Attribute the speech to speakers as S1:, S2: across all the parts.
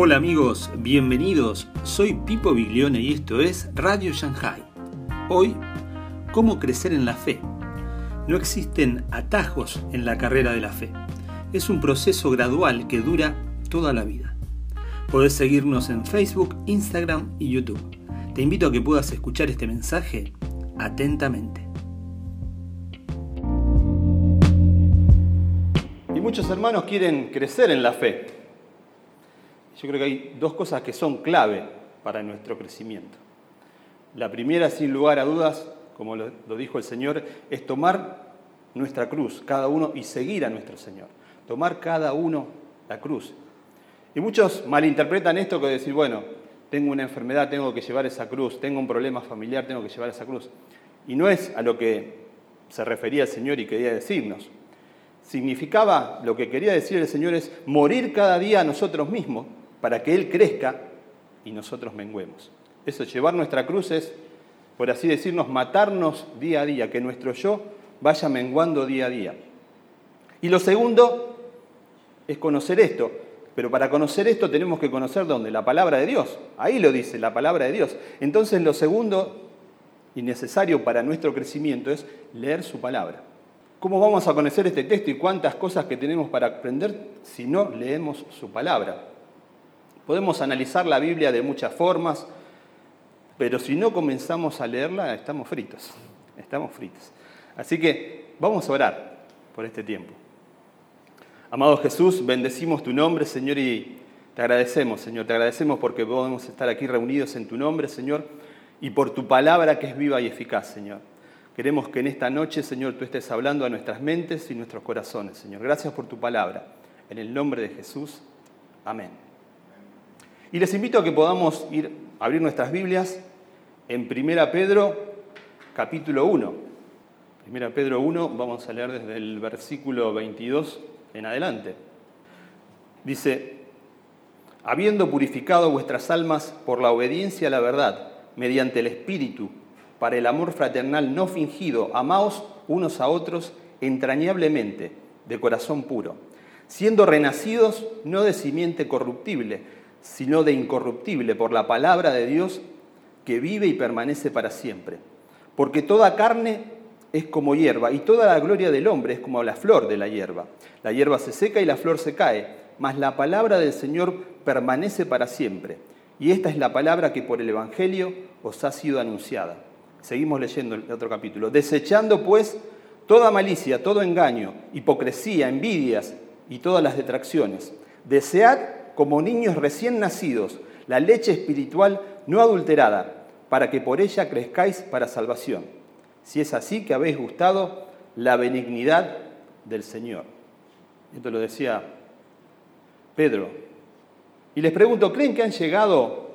S1: Hola amigos, bienvenidos. Soy Pipo Biglione y esto es Radio Shanghai. Hoy, ¿cómo crecer en la fe? No existen atajos en la carrera de la fe. Es un proceso gradual que dura toda la vida. Podés seguirnos en Facebook, Instagram y YouTube. Te invito a que puedas escuchar este mensaje atentamente. Y muchos hermanos quieren crecer en la fe. Yo creo que hay dos cosas que son clave para nuestro crecimiento. La primera, sin lugar a dudas, como lo, dijo el Señor, es tomar nuestra cruz, cada uno, y seguir a nuestro Señor. Tomar cada uno la cruz. Y muchos malinterpretan esto que decir, bueno, tengo una enfermedad, tengo que llevar esa cruz, tengo un problema familiar, tengo que llevar esa cruz. Y no es a lo que se refería el Señor y quería decirnos. Significaba, lo que quería decir el Señor es morir cada día a nosotros mismos para que Él crezca y nosotros menguemos. Eso, llevar nuestra cruz es, por así decirnos, matarnos día a día, que nuestro yo vaya menguando día a día. Y lo segundo es conocer esto. Pero para conocer esto tenemos que conocer dónde? La palabra de Dios. Ahí lo dice, la palabra de Dios. Entonces lo segundo y necesario para nuestro crecimiento es leer su palabra. ¿Cómo vamos a conocer este texto y cuántas cosas que tenemos para aprender si no leemos su palabra? Podemos analizar la Biblia de muchas formas, pero si no comenzamos a leerla, estamos fritos. Estamos fritos. Así que vamos a orar por este tiempo. Amado Jesús, bendecimos tu nombre, Señor, y te agradecemos, Señor. Te agradecemos porque podemos estar aquí reunidos en tu nombre, Señor, y por tu palabra que es viva y eficaz, Señor. Queremos que en esta noche, Señor, tú estés hablando a nuestras mentes y nuestros corazones, Señor. Gracias por tu palabra. En el nombre de Jesús. Amén. Y les invito a que podamos ir a abrir nuestras Biblias en 1 Pedro capítulo 1. 1 Pedro 1, vamos a leer desde el versículo 22 en adelante. Dice, habiendo purificado vuestras almas por la obediencia a la verdad, mediante el Espíritu, para el amor fraternal no fingido, amaos unos a otros entrañablemente, de corazón puro, siendo renacidos no de simiente corruptible, sino de incorruptible por la palabra de Dios que vive y permanece para siempre. Porque toda carne es como hierba y toda la gloria del hombre es como la flor de la hierba. La hierba se seca y la flor se cae, mas la palabra del Señor permanece para siempre. Y esta es la palabra que por el Evangelio os ha sido anunciada. Seguimos leyendo el otro capítulo. Desechando pues toda malicia, todo engaño, hipocresía, envidias y todas las detracciones. Desead como niños recién nacidos, la leche espiritual no adulterada, para que por ella crezcáis para salvación. Si es así que habéis gustado la benignidad del Señor. Esto lo decía Pedro. Y les pregunto, ¿creen que han llegado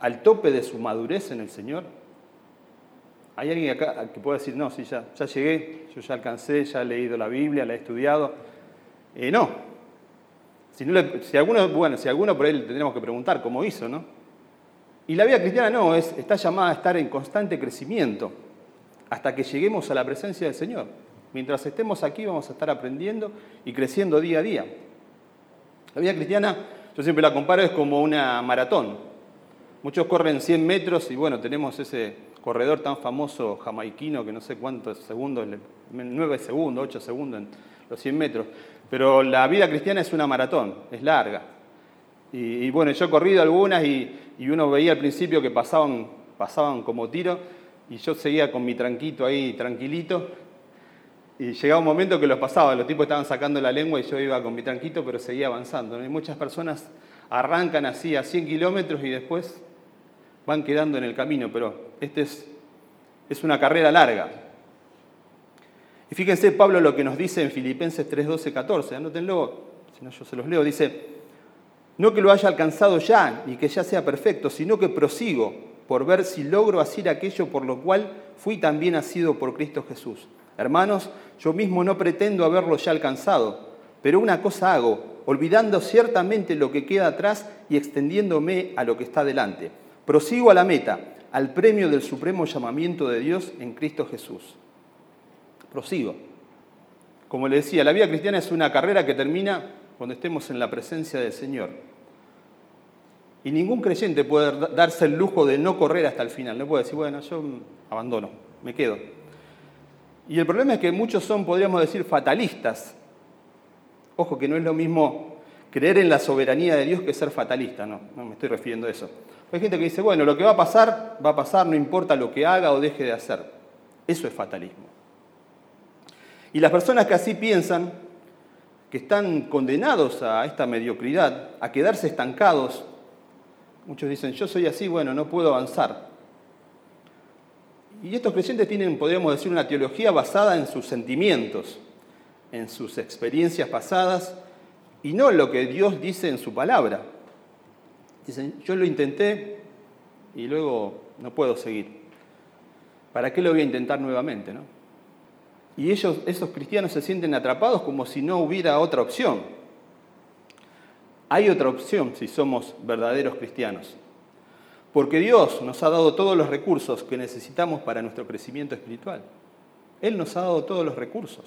S1: al tope de su madurez en el Señor? ¿Hay alguien acá que pueda decir, no, sí, ya, ya llegué, yo ya alcancé, ya he leído la Biblia, la he estudiado? Eh, no, si, alguno, bueno, si alguno por ahí le tendríamos que preguntar cómo hizo, ¿no? Y la vida cristiana no, es, está llamada a estar en constante crecimiento hasta que lleguemos a la presencia del Señor. Mientras estemos aquí vamos a estar aprendiendo y creciendo día a día. La vida cristiana, yo siempre la comparo, es como una maratón. Muchos corren 100 metros y bueno, tenemos ese corredor tan famoso jamaiquino que no sé cuántos segundos, 9 segundos, 8 segundos los 100 metros. Pero la vida cristiana es una maratón, es larga. Y, bueno, yo he corrido algunas y, uno veía al principio que pasaban, pasaban como tiro y yo seguía con mi tranquito ahí, tranquilito. Y llegaba un momento que los pasaba, los tipos estaban sacando la lengua y yo iba con mi tranquito, pero seguía avanzando. Y muchas personas arrancan así a 100 kilómetros y después van quedando en el camino, pero este es, es una carrera larga. Y fíjense Pablo lo que nos dice en Filipenses 3, 12, 14, anótenlo, si no yo se los leo, dice, no que lo haya alcanzado ya, ni que ya sea perfecto, sino que prosigo por ver si logro hacer aquello por lo cual fui también nacido por Cristo Jesús. Hermanos, yo mismo no pretendo haberlo ya alcanzado, pero una cosa hago, olvidando ciertamente lo que queda atrás y extendiéndome a lo que está delante. Prosigo a la meta, al premio del supremo llamamiento de Dios en Cristo Jesús. Prosigo. Como le decía, la vida cristiana es una carrera que termina cuando estemos en la presencia del Señor. Y ningún creyente puede darse el lujo de no correr hasta el final. No puede decir, bueno, yo abandono, me quedo. Y el problema es que muchos son, podríamos decir, fatalistas. Ojo que no es lo mismo creer en la soberanía de Dios que ser fatalista, no, no me estoy refiriendo a eso. Hay gente que dice, bueno, lo que va a pasar, va a pasar, no importa lo que haga o deje de hacer. Eso es fatalismo. Y las personas que así piensan, que están condenados a esta mediocridad, a quedarse estancados, muchos dicen, yo soy así, bueno, no puedo avanzar. Y estos creyentes tienen, podríamos decir, una teología basada en sus sentimientos, en sus experiencias pasadas y no en lo que Dios dice en su palabra. Dicen, yo lo intenté y luego no puedo seguir. ¿Para qué lo voy a intentar nuevamente? No? Y ellos, esos cristianos se sienten atrapados como si no hubiera otra opción. Hay otra opción si somos verdaderos cristianos. Porque Dios nos ha dado todos los recursos que necesitamos para nuestro crecimiento espiritual. Él nos ha dado todos los recursos.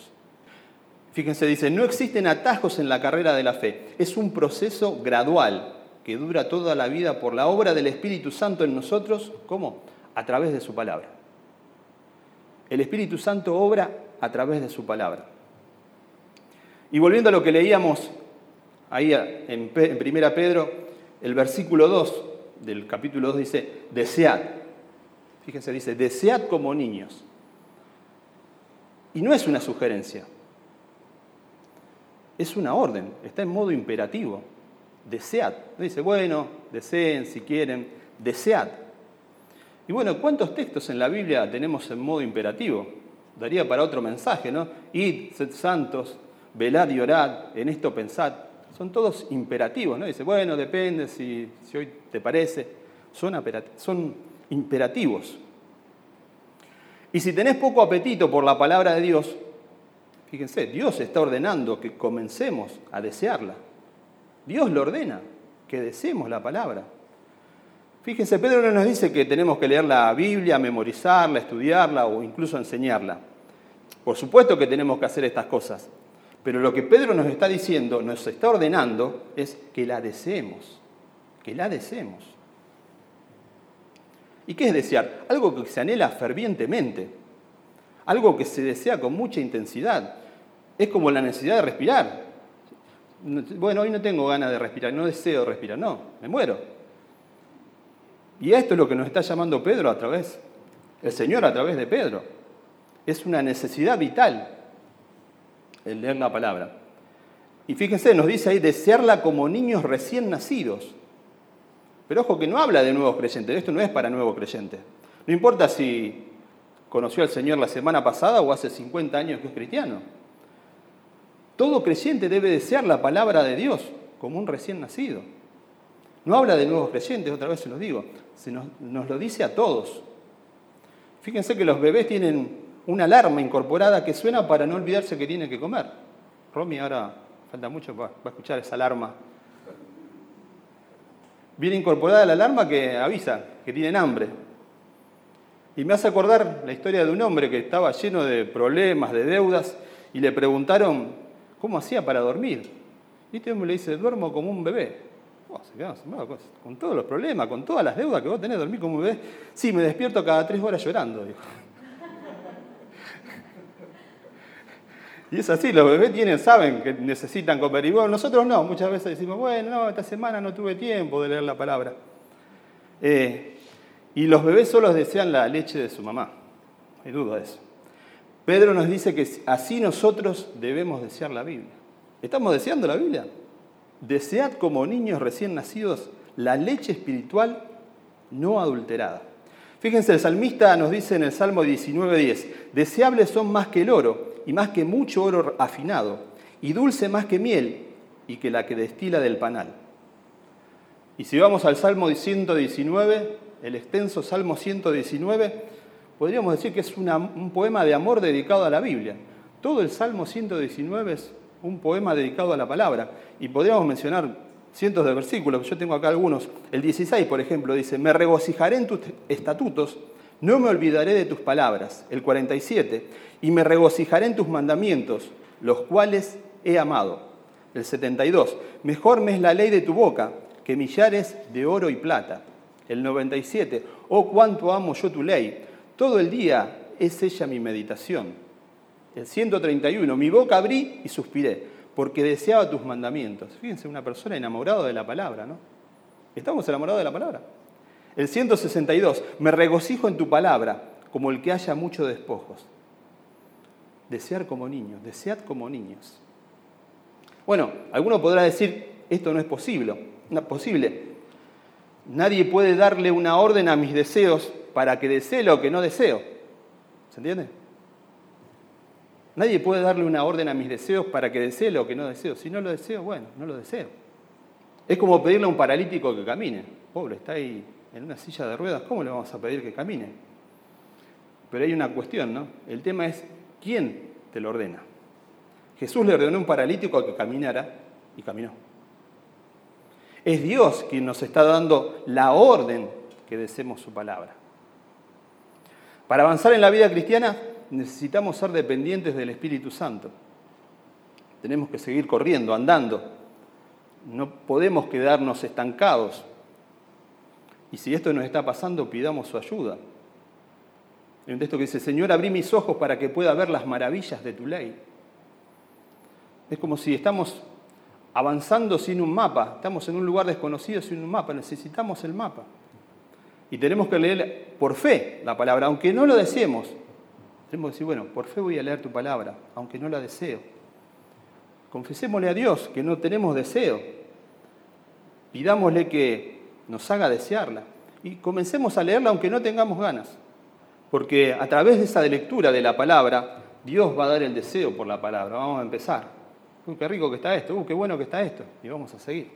S1: Fíjense, dice, no existen atajos en la carrera de la fe. Es un proceso gradual que dura toda la vida por la obra del Espíritu Santo en nosotros. ¿Cómo? A través de su palabra. El Espíritu Santo obra a través de su palabra. Y volviendo a lo que leíamos ahí en 1 Pedro, el versículo 2 del capítulo 2 dice, desead. Fíjense, dice, desead como niños. Y no es una sugerencia, es una orden, está en modo imperativo. Desead. dice, bueno, deseen si quieren, desead. Y bueno, ¿cuántos textos en la Biblia tenemos en modo imperativo? Daría para otro mensaje, ¿no? Id, sed santos, velad y orad, en esto pensad son todos imperativos, ¿no? Dice, bueno, depende si, hoy te parece. Son, son imperativos. Y si tenés poco apetito por la palabra de Dios, fíjense, Dios está ordenando que comencemos a desearla. Dios lo ordena, que deseemos la palabra. Fíjense, Pedro no nos dice que tenemos que leer la Biblia, memorizarla, estudiarla o incluso enseñarla. Por supuesto que tenemos que hacer estas cosas, pero lo que Pedro nos está diciendo, nos está ordenando, es que la deseemos, que la deseemos. ¿Y qué es desear? Algo que se anhela fervientemente, algo que se desea con mucha intensidad. Es como la necesidad de respirar. Bueno, hoy no tengo ganas de respirar, no deseo respirar, no, me muero. Y esto es lo que nos está llamando Pedro a través, el Señor a través de Pedro. Es una necesidad vital el leer la palabra. Y fíjense, nos dice ahí, desearla como niños recién nacidos. Pero ojo que no habla de nuevos creyentes, esto no es para nuevos creyentes. No importa si conoció al Señor la semana pasada o hace 50 años que es cristiano. Todo creyente debe desear la palabra de Dios como un recién nacido. No habla de nuevos creyentes, otra vez se los digo, se nos, lo dice a todos. Fíjense que los bebés tienen una alarma incorporada que suena para no olvidarse que tiene que comer. Romy ahora falta mucho para, escuchar esa alarma. Viene incorporada la alarma que avisa que tienen hambre. Y me hace acordar la historia de un hombre que estaba lleno de problemas, de deudas, y le preguntaron cómo hacía para dormir. Y este hombre le dice, duermo como un bebé. Oh, con todos los problemas, con todas las deudas que vos tenés, dormir como un bebé. Sí, me despierto cada tres horas llorando. Y es así, los bebés tienen, saben que necesitan comer. Y bueno, nosotros no, muchas veces decimos, bueno, no, esta semana no tuve tiempo de leer la palabra. Eh, y los bebés solo desean la leche de su mamá. No hay duda de eso. Pedro nos dice que así nosotros debemos desear la Biblia. ¿Estamos deseando la Biblia? Desead como niños recién nacidos la leche espiritual no adulterada. Fíjense, el salmista nos dice en el Salmo 19.10, deseables son más que el oro y más que mucho oro afinado, y dulce más que miel y que la que destila del panal. Y si vamos al Salmo 119, el extenso Salmo 119, podríamos decir que es un poema de amor dedicado a la Biblia. Todo el Salmo 119 es un poema dedicado a la palabra. Y podríamos mencionar cientos de versículos, yo tengo acá algunos. El 16, por ejemplo, dice, me regocijaré en tus estatutos, no me olvidaré de tus palabras. El 47, y me regocijaré en tus mandamientos, los cuales he amado. El 72, mejor me es la ley de tu boca que millares de oro y plata. El 97, oh cuánto amo yo tu ley. Todo el día es ella mi meditación. El 131, mi boca abrí y suspiré, porque deseaba tus mandamientos. Fíjense, una persona enamorada de la palabra, ¿no? ¿Estamos enamorados de la palabra? El 162, me regocijo en tu palabra, como el que haya muchos despojos. Desear como niños, desead como niños. Bueno, alguno podrá decir, esto no es posible. No es posible. Nadie puede darle una orden a mis deseos para que desee lo que no deseo. ¿Se entiende? Nadie puede darle una orden a mis deseos para que desee lo que no deseo. Si no lo deseo, bueno, no lo deseo. Es como pedirle a un paralítico que camine. Pobre, está ahí en una silla de ruedas, ¿cómo le vamos a pedir que camine? Pero hay una cuestión, ¿no? El tema es, ¿quién te lo ordena? Jesús le ordenó a un paralítico a que caminara y caminó. Es Dios quien nos está dando la orden que deseemos su palabra. Para avanzar en la vida cristiana necesitamos ser dependientes del Espíritu Santo. Tenemos que seguir corriendo, andando. No podemos quedarnos estancados. Y si esto nos está pasando, pidamos su ayuda. Hay un texto que dice, Señor, abrí mis ojos para que pueda ver las maravillas de tu ley. Es como si estamos avanzando sin un mapa, estamos en un lugar desconocido sin un mapa, necesitamos el mapa. Y tenemos que leer por fe la palabra, aunque no lo deseemos. Tenemos que decir, bueno, por fe voy a leer tu palabra, aunque no la deseo. Confesémosle a Dios que no tenemos deseo. Pidámosle que nos haga desearla. Y comencemos a leerla aunque no tengamos ganas. Porque a través de esa lectura de la palabra, Dios va a dar el deseo por la palabra. Vamos a empezar. Uy, qué rico que está esto, uy, qué bueno que está esto. Y vamos a seguir.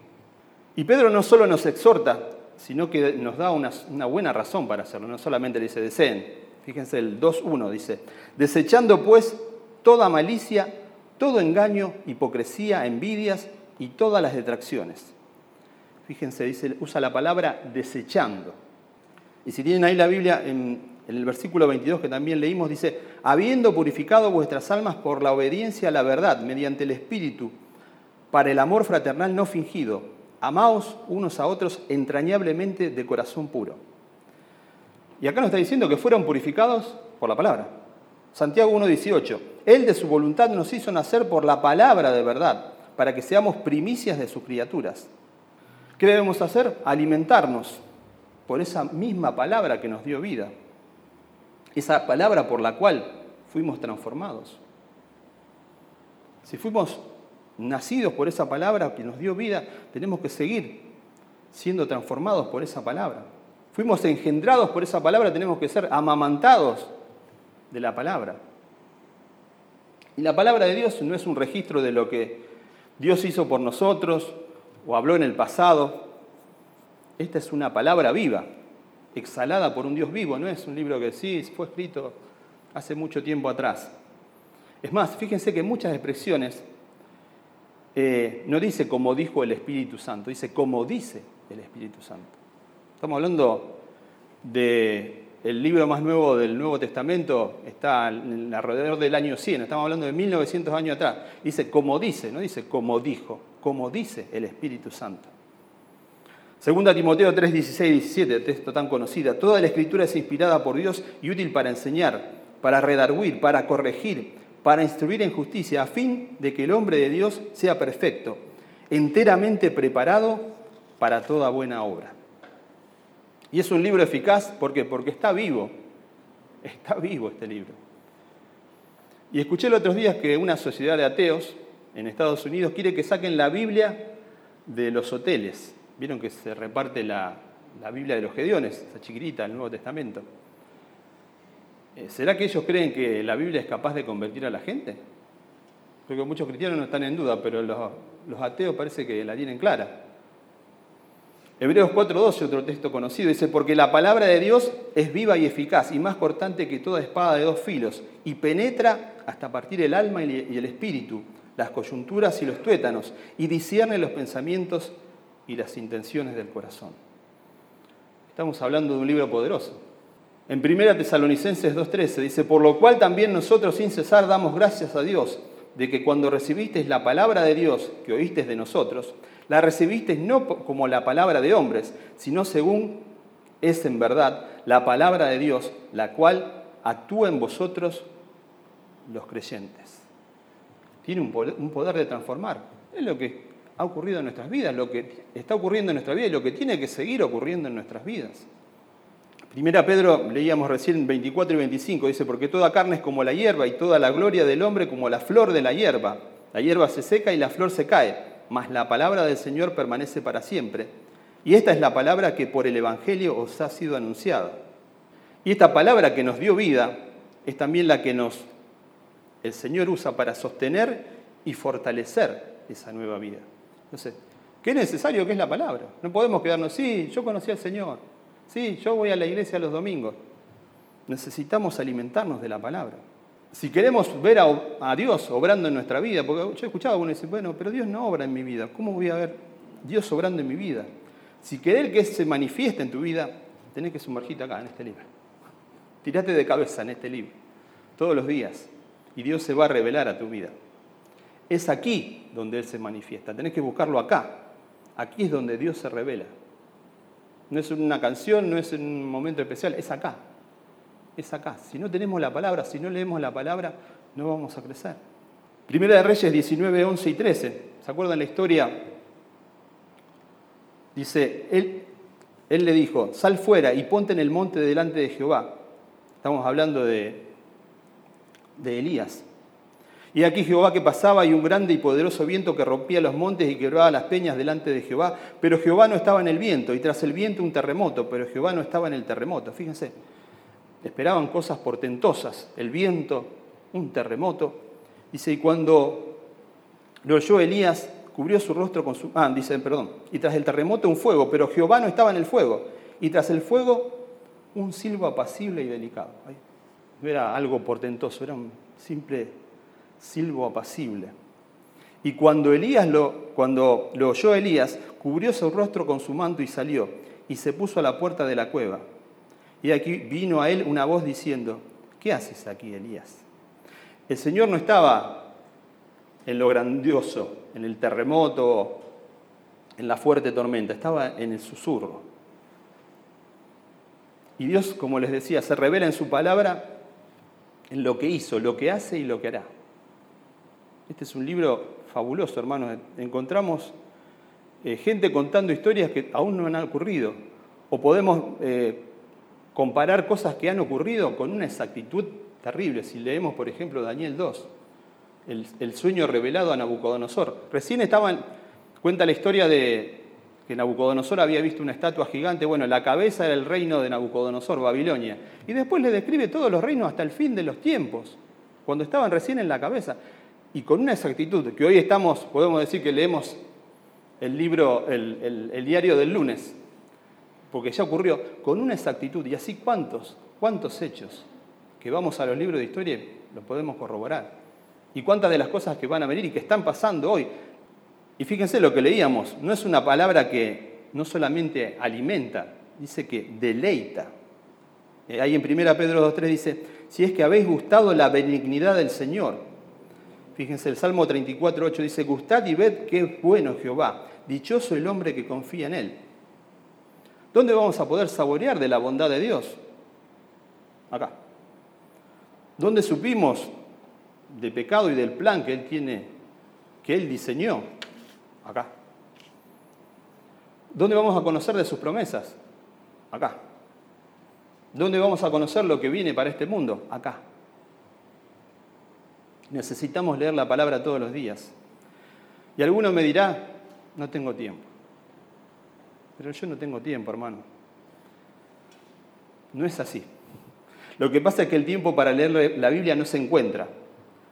S1: Y Pedro no solo nos exhorta, sino que nos da una, buena razón para hacerlo. No solamente le dice, deseen. Fíjense, el 2.1 dice, desechando pues toda malicia, todo engaño, hipocresía, envidias y todas las detracciones. Fíjense, dice, usa la palabra desechando. Y si tienen ahí la Biblia en en el versículo 22 que también leímos, dice, habiendo purificado vuestras almas por la obediencia a la verdad, mediante el Espíritu, para el amor fraternal no fingido, amaos unos a otros entrañablemente de corazón puro. Y acá nos está diciendo que fueron purificados por la palabra. Santiago 1.18, Él de su voluntad nos hizo nacer por la palabra de verdad, para que seamos primicias de sus criaturas. ¿Qué debemos hacer? Alimentarnos por esa misma palabra que nos dio vida esa palabra por la cual fuimos transformados. Si fuimos nacidos por esa palabra que nos dio vida, tenemos que seguir siendo transformados por esa palabra. Fuimos engendrados por esa palabra, tenemos que ser amamantados de la palabra. Y la palabra de Dios no es un registro de lo que Dios hizo por nosotros o habló en el pasado. Esta es una palabra viva, exhalada por un Dios vivo, no es un libro que sí fue escrito hace mucho tiempo atrás. Es más, fíjense que muchas expresiones eh, no dice como dijo el Espíritu Santo, dice como dice el Espíritu Santo. Estamos hablando del el libro más nuevo del Nuevo Testamento, está alrededor del año 100, estamos hablando de 1900 años atrás. Dice como dice, no dice como dijo, como dice el Espíritu Santo. Segunda Timoteo 3, 16 y 17, texto tan conocido. Toda la escritura es inspirada por Dios y útil para enseñar, para redarguir, para corregir, para instruir en justicia, a fin de que el hombre de Dios sea perfecto, enteramente preparado para toda buena obra. Y es un libro eficaz ¿por porque está vivo. Está vivo este libro. Y escuché los otros días que una sociedad de ateos en Estados Unidos quiere que saquen la Biblia de los hoteles Vieron que se reparte la, Biblia de los Gedeones, esa chiquitita, el Nuevo Testamento. Eh, ¿Será que ellos creen que la Biblia es capaz de convertir a la gente? Creo que muchos cristianos no están en duda, pero los, los ateos parece que la tienen clara. Hebreos 4.12, otro texto conocido, dice, porque la palabra de Dios es viva y eficaz y más cortante que toda espada de dos filos y penetra hasta partir el alma y el espíritu, las coyunturas y los tuétanos y discierne los pensamientos y las intenciones del corazón. Estamos hablando de un libro poderoso. En 1 Tesalonicenses 2.13 dice, por lo cual también nosotros sin cesar damos gracias a Dios de que cuando recibisteis la palabra de Dios que oísteis de nosotros, la recibisteis no como la palabra de hombres, sino según es en verdad la palabra de Dios, la cual actúa en vosotros los creyentes. Tiene un poder, de transformar. Es lo que ha ocurrido en nuestras vidas, lo que está ocurriendo en nuestra vida y lo que tiene que seguir ocurriendo en nuestras vidas. Primera Pedro, leíamos recién 24 y 25, dice, porque toda carne es como la hierba y toda la gloria del hombre como la flor de la hierba. La hierba se seca y la flor se cae, mas la palabra del Señor permanece para siempre. Y esta es la palabra que por el Evangelio os ha sido anunciada. Y esta palabra que nos dio vida es también la que nos el Señor usa para sostener y fortalecer esa nueva vida. Entonces, ¿qué necesario que es la palabra? No podemos quedarnos, sí, yo conocí al Señor, Sí, yo voy a la iglesia los domingos. Necesitamos alimentarnos de la palabra. Si queremos ver a, Dios obrando en nuestra vida, porque yo he escuchado a uno decir, bueno, pero Dios no obra en mi vida. ¿Cómo voy a ver Dios obrando en mi vida? Si querés que se manifieste en tu vida, tenés que sumergirte acá, en este libro. Tirate de cabeza en este libro, todos los días, y Dios se va a revelar a tu vida. Es aquí donde Él se manifiesta, tenés que buscarlo acá. Aquí es donde Dios se revela. No es una canción, no es un momento especial, es acá. Es acá. Si no tenemos la palabra, si no leemos la palabra, no vamos a crecer. Primera de Reyes 19, 11 y 13. ¿Se acuerdan la historia? Dice, él, él le dijo, sal fuera y ponte en el monte delante de Jehová. Estamos hablando de, de Elías. Y aquí Jehová que pasaba y un grande y poderoso viento que rompía los montes y quebraba las peñas delante de Jehová. Pero Jehová no estaba en el viento y tras el viento un terremoto, pero Jehová no estaba en el terremoto. Fíjense, esperaban cosas portentosas, el viento, un terremoto. Dice, y cuando lo oyó Elías, cubrió su rostro con su... Ah, dice, perdón. Y tras el terremoto un fuego, pero Jehová no estaba en el fuego. Y tras el fuego un silbo apacible y delicado. No era algo portentoso, era un simple silbo apacible. Y cuando, Elías lo, cuando lo oyó Elías, cubrió su rostro con su manto y salió, y se puso a la puerta de la cueva. Y aquí vino a él una voz diciendo, ¿qué haces aquí, Elías? El Señor no estaba en lo grandioso, en el terremoto, en la fuerte tormenta, estaba en el susurro. Y Dios, como les decía, se revela en su palabra en lo que hizo, lo que hace y lo que hará. Este es un libro fabuloso, hermanos. Encontramos eh, gente contando historias que aún no han ocurrido. O podemos eh, comparar cosas que han ocurrido con una exactitud terrible. Si leemos, por ejemplo, Daniel 2, el, sueño revelado a Nabucodonosor. Recién estaban, cuenta la historia de que Nabucodonosor había visto una estatua gigante. Bueno, la cabeza era el reino de Nabucodonosor, Babilonia. Y después le describe todos los reinos hasta el fin de los tiempos, cuando estaban recién en la cabeza y con una exactitud, que hoy estamos, podemos decir que leemos el libro, el, diario del lunes, porque ya ocurrió, con una exactitud, y así cuántos, cuántos hechos que vamos a los libros de historia los podemos corroborar. Y cuántas de las cosas que van a venir y que están pasando hoy. Y fíjense lo que leíamos, no es una palabra que no solamente alimenta, dice que deleita. Eh, ahí en 1 Pedro 2.3 dice, si es que habéis gustado la benignidad del Señor, Fíjense, el Salmo 34, 8 dice, gustad y ved qué es bueno Jehová, dichoso el hombre que confía en él. ¿Dónde vamos a poder saborear de la bondad de Dios? Acá. ¿Dónde supimos del pecado y del plan que Él tiene, que Él diseñó? Acá. ¿Dónde vamos a conocer de sus promesas? Acá. ¿Dónde vamos a conocer lo que viene para este mundo? Acá. Necesitamos leer la palabra todos los días. Y alguno me dirá, no tengo tiempo. Pero yo no tengo tiempo, hermano. No es así. Lo que pasa es que el tiempo para leer la Biblia no se encuentra,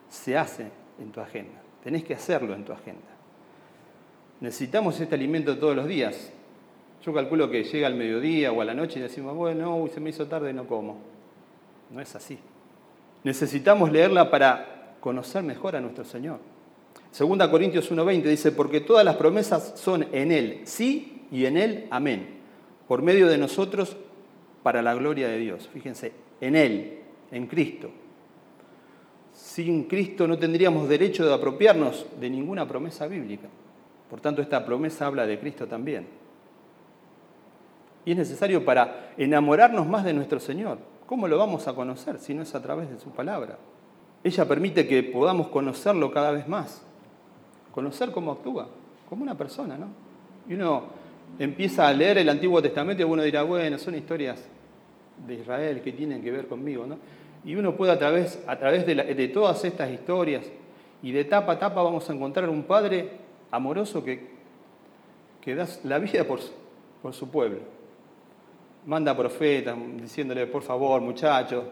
S1: se hace en tu agenda. Tenés que hacerlo en tu agenda. Necesitamos este alimento todos los días. Yo calculo que llega al mediodía o a la noche y decimos, bueno, se me hizo tarde, no como. No es así. Necesitamos leerla para conocer mejor a nuestro Señor. Segunda Corintios 1.20 dice, porque todas las promesas son en Él, sí y en Él, amén, por medio de nosotros para la gloria de Dios. Fíjense, en Él, en Cristo. Sin Cristo no tendríamos derecho de apropiarnos de ninguna promesa bíblica. Por tanto, esta promesa habla de Cristo también. Y es necesario para enamorarnos más de nuestro Señor. ¿Cómo lo vamos a conocer si no es a través de su palabra? Ella permite que podamos conocerlo cada vez más. Conocer cómo actúa, como una persona, ¿no? Y uno empieza a leer el Antiguo Testamento y uno dirá, bueno, son historias de Israel que tienen que ver conmigo, ¿no? Y uno puede a través, a través de, todas estas historias y de etapa a etapa vamos a encontrar un padre amoroso que, que da la vida por, por su pueblo. Manda profetas diciéndole, por favor, muchachos,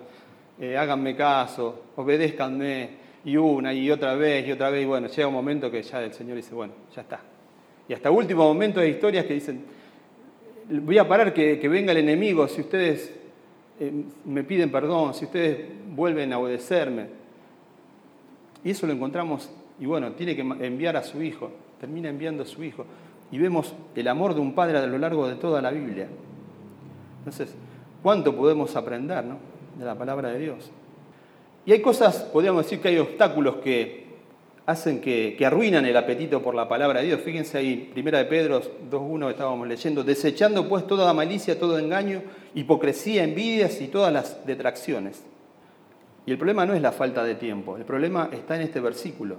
S1: eh, háganme caso, obedézcanme, y una y otra vez y otra vez, y bueno, llega un momento que ya el Señor dice, bueno, ya está. Y hasta último momento hay historias que dicen, voy a parar que, venga el enemigo si ustedes eh, me piden perdón, si ustedes vuelven a obedecerme. Y eso lo encontramos, y bueno, tiene que enviar a su hijo, termina enviando a su hijo. Y vemos el amor de un padre a lo largo de toda la Biblia. Entonces, ¿cuánto podemos aprender de la palabra de Dios? Y hay cosas, podríamos decir que hay obstáculos que hacen que, arruinan el apetito por la palabra de Dios. Fíjense ahí, primera de Pedro 2.1 estábamos leyendo, desechando pues toda malicia, todo engaño, hipocresía, envidias y todas las detracciones. Y el problema no es la falta de tiempo, el problema está en este versículo.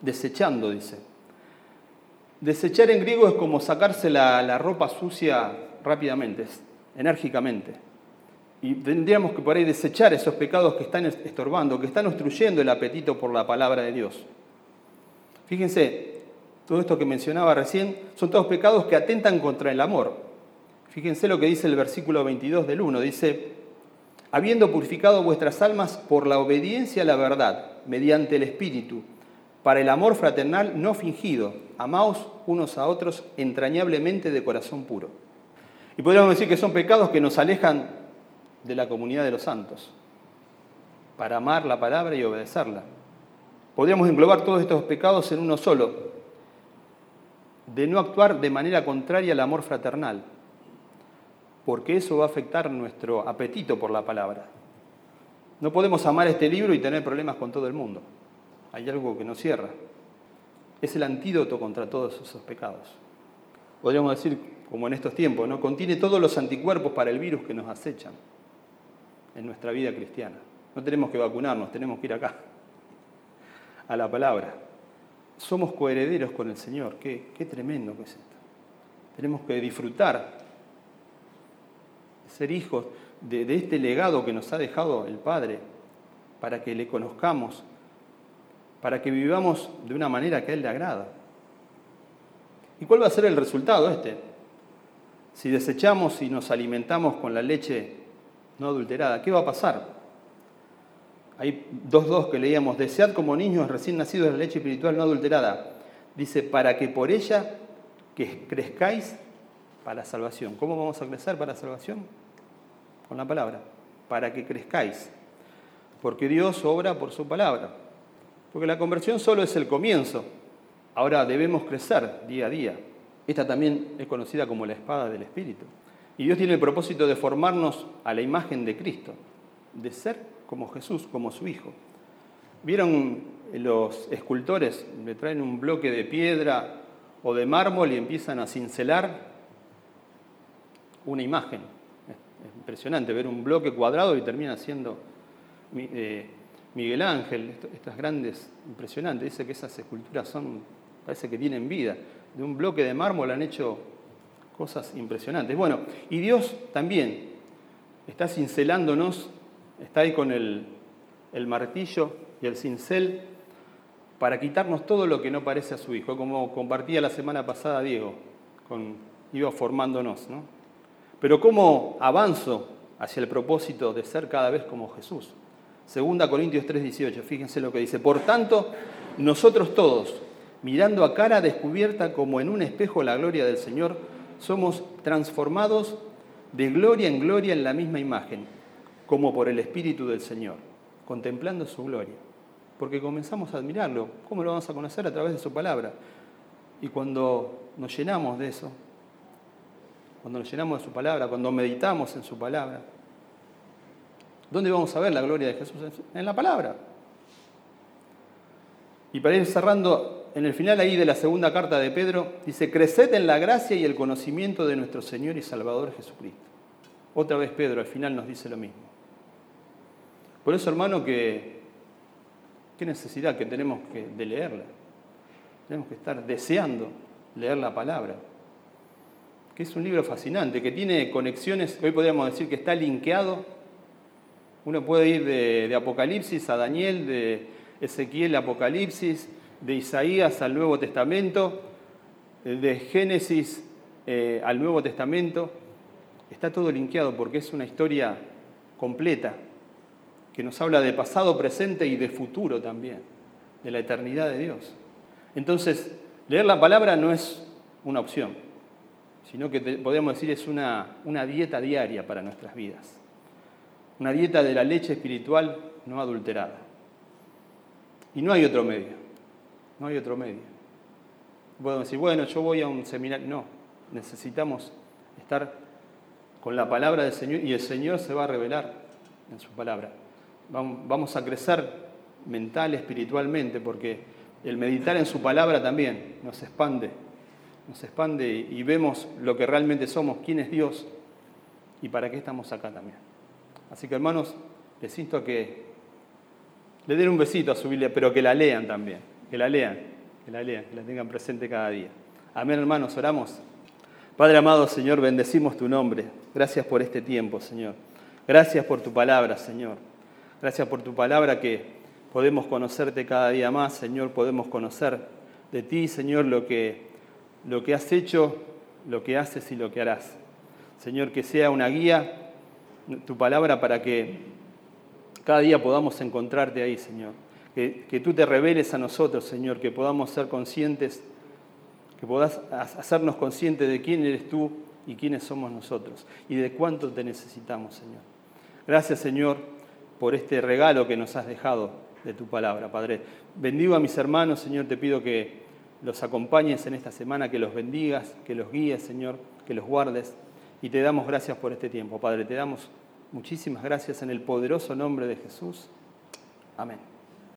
S1: Desechando, dice. Desechar en griego es como sacarse la ropa sucia rápidamente, enérgicamente. Y tendríamos que por ahí desechar esos pecados que están estorbando, que están obstruyendo el apetito por la palabra de Dios. Fíjense, todo esto que mencionaba recién son todos pecados que atentan contra el amor. Fíjense lo que dice el versículo 22 del 1. Dice, habiendo purificado vuestras almas por la obediencia a la verdad, mediante el Espíritu, para el amor fraternal no fingido, amaos unos a otros entrañablemente de corazón puro. Y podríamos decir que son pecados que nos alejan de la comunidad de los santos, para amar la palabra y obedecerla. Podríamos englobar todos estos pecados en uno solo, de no actuar de manera contraria al amor fraternal, porque eso va a afectar nuestro apetito por la palabra. No podemos amar este libro y tener problemas con todo el mundo. Hay algo que nos cierra. Es el antídoto contra todos esos pecados. Podríamos decir, como en estos tiempos, ¿no? contiene todos los anticuerpos para el virus que nos acechan en nuestra vida cristiana. No tenemos que vacunarnos, tenemos que ir acá, a la palabra. Somos coherederos con el Señor. Qué, qué tremendo que es esto. Tenemos que disfrutar, ser hijos de, de este legado que nos ha dejado el Padre, para que le conozcamos, para que vivamos de una manera que a Él le agrada. ¿Y cuál va a ser el resultado este? Si desechamos y nos alimentamos con la leche no adulterada. ¿Qué va a pasar? Hay dos dos que leíamos, desead como niños recién nacidos la leche espiritual no adulterada. Dice, para que por ella que crezcáis para salvación. ¿Cómo vamos a crecer para salvación? Con la palabra. Para que crezcáis. Porque Dios obra por su palabra. Porque la conversión solo es el comienzo. Ahora debemos crecer día a día. Esta también es conocida como la espada del Espíritu. Y Dios tiene el propósito de formarnos a la imagen de Cristo, de ser como Jesús, como su Hijo. ¿Vieron los escultores? Le traen un bloque de piedra o de mármol y empiezan a cincelar una imagen. Es impresionante ver un bloque cuadrado y termina siendo eh, Miguel Ángel, estas grandes, impresionantes. Dice que esas esculturas son, parece que tienen vida. De un bloque de mármol han hecho Cosas impresionantes. Bueno, y Dios también está cincelándonos, está ahí con el, martillo y el cincel para quitarnos todo lo que no parece a su Hijo, como compartía la semana pasada Diego, con, iba formándonos. ¿no? Pero ¿cómo avanzo hacia el propósito de ser cada vez como Jesús? Segunda Corintios 3:18, fíjense lo que dice. Por tanto, nosotros todos, mirando a cara descubierta como en un espejo la gloria del Señor, somos transformados de gloria en gloria en la misma imagen, como por el Espíritu del Señor, contemplando su gloria. Porque comenzamos a admirarlo. ¿Cómo lo vamos a conocer? A través de su palabra. Y cuando nos llenamos de eso, cuando nos llenamos de su palabra, cuando meditamos en su palabra, ¿Dónde vamos a ver la gloria de Jesús? En la palabra. Y para ir cerrando, en el final ahí de la segunda carta de Pedro, dice, creced en la gracia y el conocimiento de nuestro Señor y Salvador Jesucristo. Otra vez Pedro al final nos dice lo mismo. Por eso, hermano, que qué necesidad que tenemos que, de leerla. Tenemos que estar deseando leer la palabra. Que es un libro fascinante, que tiene conexiones, hoy podríamos decir que está linkeado uno puede ir de, Apocalipsis a Daniel, de Ezequiel a Apocalipsis, de Isaías al Nuevo Testamento, de Génesis eh, al Nuevo Testamento. Está todo linkeado porque es una historia completa que nos habla de pasado, presente y de futuro también, de la eternidad de Dios. Entonces, leer la palabra no es una opción, sino que podríamos decir es una, una dieta diaria para nuestras vidas una dieta de la leche espiritual no adulterada. Y no hay otro medio, no hay otro medio. Podemos decir, bueno, yo voy a un seminario. No, necesitamos estar con la palabra del Señor y el Señor se va a revelar en su palabra. Vamos a crecer mental, espiritualmente, porque el meditar en su palabra también nos expande, nos expande y vemos lo que realmente somos, quién es Dios y para qué estamos acá también. Así que hermanos, les insto a que le den un besito a su Biblia, pero que la lean también, que la lean, que la lean, que la tengan presente cada día. Amén, hermanos, oramos. Padre amado, Señor, bendecimos tu nombre. Gracias por este tiempo, Señor. Gracias por tu palabra, Señor. Gracias por tu palabra que podemos conocerte cada día más, Señor. Podemos conocer de ti, Señor, lo que, lo que has hecho, lo que haces y lo que harás. Señor, que sea una guía tu palabra para que cada día podamos encontrarte ahí, Señor. Que, tú te reveles a nosotros, Señor, que podamos ser conscientes, que puedas hacernos conscientes de quién eres tú y quiénes somos nosotros y de cuánto te necesitamos, Señor. Gracias, Señor, por este regalo que nos has dejado de tu palabra, Padre. Bendigo a mis hermanos, Señor, te pido que los acompañes en esta semana, que los bendigas, que los guíes, Señor, que los guardes. Y te damos gracias por este tiempo, Padre. Te damos muchísimas gracias en el poderoso nombre de Jesús. Amén.